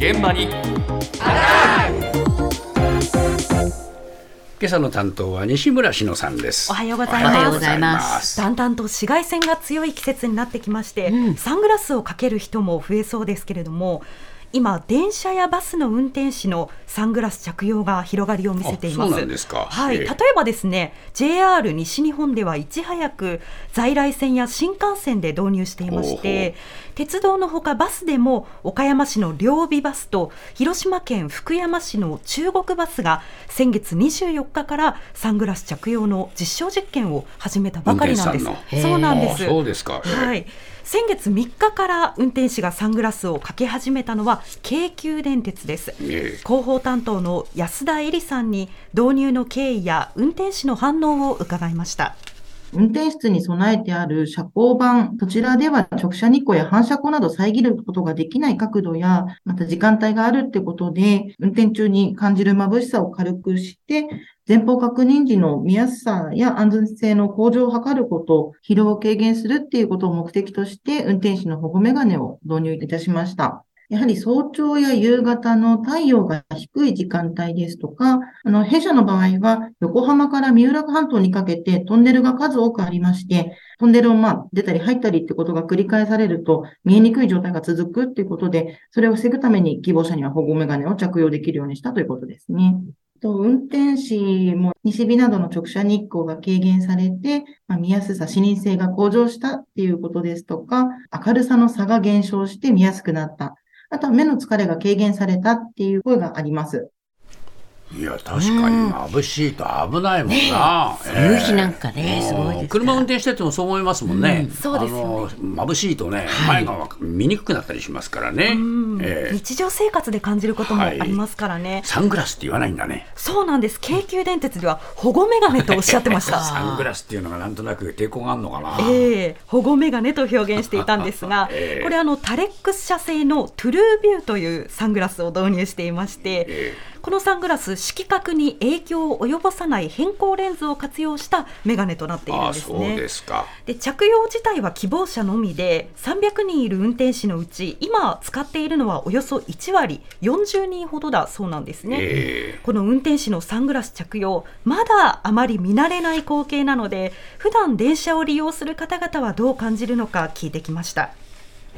現場に今朝の担当は西村篠さんですおはようございおはようます。ございます。だんだんと紫外線が強い季節になってきまして、サングラスをかける人も増えそうですけれども、今電車やバスの運転士のサングラス着用が広がりを見せています。あそうなんですかはい、ええ例えばですね、JR 西日本ではいち早く在来線や新幹線で導入していまして、鉄道のほかバスでも岡山市の両備バスと広島県福山市の中国バスが先月24日からサングラス着用の実証実験を始めたばかりなんです。そうなんです。あそうですかはい。先月3日から運転士がサングラスをかけ始めたのは京急電鉄です。ええ広報担当の安田恵里さんに導入の経緯や運転士の反応を伺いました。運転室に備えてある遮光板、そちらでは直射日光や反射光など遮ることができない角度や、また時間帯があるってことで、運転中に感じる眩しさを軽くして、前方確認時の見やすさや安全性の向上を図ること、疲労を軽減するっていうことを目的として、運転士の保護メガネを導入いたしました。やはり早朝や夕方の太陽が低い時間帯ですとか、あの、弊社の場合は横浜から三浦半島にかけてトンネルが数多くありまして、トンネルをまあ出たり入ったりってことが繰り返されると見えにくい状態が続くっていうことで、それを防ぐために希望者には保護メガネを着用できるようにしたということですね。と運転士も西日などの直射日光が軽減されて、まあ、見やすさ、視認性が向上したっていうことですとか、明るさの差が減少して見やすくなった。あとは目の疲れが軽減されたっていう声があります。いや確かに眩しいと危ないもんな、夕日なんかね、すごい車運転しててもそう思いますもんね、そうですよね。あの眩しいとね、前が見にくくなったりしますからね、ええ。日常生活で感じることもありますからね。サングラスって言わないんだね。そうなんです。京急電鉄では保護メガネとおっしゃってました。サングラスっていうのがなんとなく抵抗があるのかな、ええ。保護メガネと表現していたんですが、ええ。これあのタレックス社製のトゥルービューというサングラスを導入していまして、えこのサングラス色覚に影響を及ぼさない変光レンズを活用したメガネとなっているんですね。そうですかで着用自体は希望者のみで300人いる運転士のうち今使っているのはおよそ1割40人ほどだそうなんですね。えこの運転士のサングラス着用まだあまり見慣れない光景なので普段電車を利用する方々はどう感じるのか聞いてきました。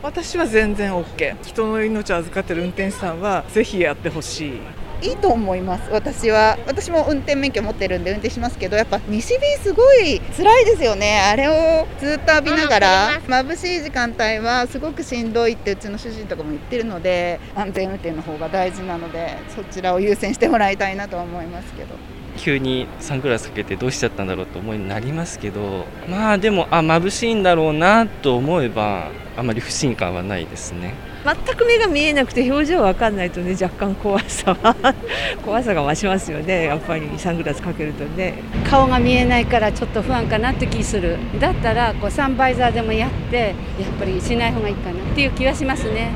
私は全然 OK 人の命を預かってる運転手さんはぜひやってほしいいいと思います。私は。私も運転免許持ってるんで運転しますけどやっぱ西日すごい辛いですよね。あれをずっと浴びながら眩しい時間帯はすごくしんどいってうちの主人とかも言ってるので安全運転の方が大事なのでそちらを優先してもらいたいなとは思いますけど急にサングラスかけてどうしちゃったんだろうと思いになりますけどまあでもあ眩しいんだろうなと思えばあまり不信感はないですね。全く目が見えなくて表情わかんないとね若干怖さは 怖さが増しますよね。やっぱりサングラスかけるとね。顔が見えないからちょっと不安かなって気する。だったらこうサンバイザーでもやってやっぱりしない方がいいかなっていう気はしますね。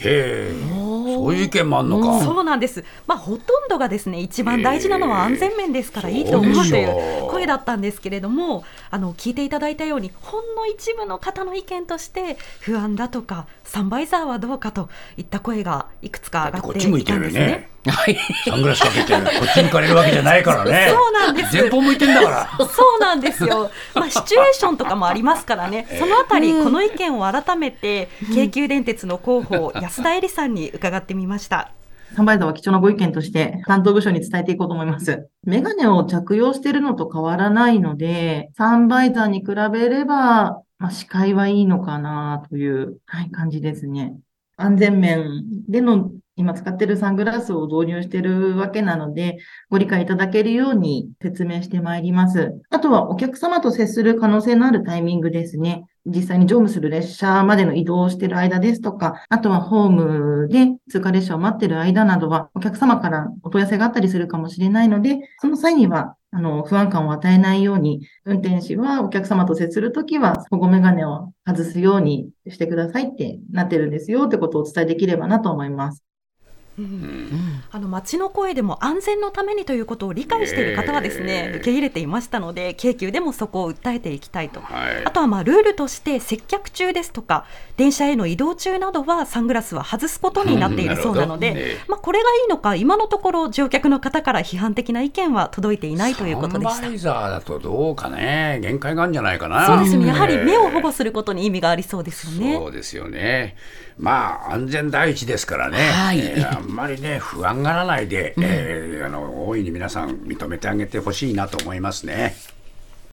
へえそういう意見もあんのか、そうなんです。まあほとんどがですね一番大事なのは安全面ですからええいいと思うといそう声だったんですけれども、あの聞いていただいたようにほんの一部の方の意見として不安だとかサンバイザーはどうかといった声がいくつか上がっていいたんですね。ね。サングラスかけて こっち向かれるわけじゃないからね。そうなんです。前方向いてんだから。そうなんですよ。まあシチュエーションとかもありますからね。そのあたり、この意見を改めて京急電鉄の広報安田恵里さんに伺ってみました。サンバイザーは貴重なご意見として担当部署に伝えていこうと思います。メガネを着用しているのと変わらないので、サンバイザーに比べれば、まあ、視界はいいのかなという、はい、感じですね。安全面での今使ってるサングラスを導入してるわけなので、ご理解いただけるように説明してまいります。あとはお客様と接する可能性のあるタイミングですね。実際に乗務する列車までの移動をしている間ですとか、あとはホームで通過列車を待っている間などは、お客様からお問い合わせがあったりするかもしれないので、その際には、あの、不安感を与えないように、運転士はお客様と接するときは、保護メガネを外すようにしてくださいってなってるんですよってことをお伝えできればなと思います。あの街の声でも安全のためにということを理解している方はですね、えー受け入れていましたので京急でもそこを訴えていきたいと、はい。あとはまあルールとして接客中ですとか電車への移動中などはサングラスは外すことになっているそうなので、うんねまあ、これがいいのか今のところ乗客の方から批判的な意見は届いていないということでした。サンバ。イザーだとどうかね限界があるんじゃないかな。そうですね。やはり目を保護すすることに意味がありそうですよね。そうですよね。まあ安全第一ですからね、はい。えーあんまりね不安がらないで、えーあの大いに皆さん認めてあげてほしいなと思いますね。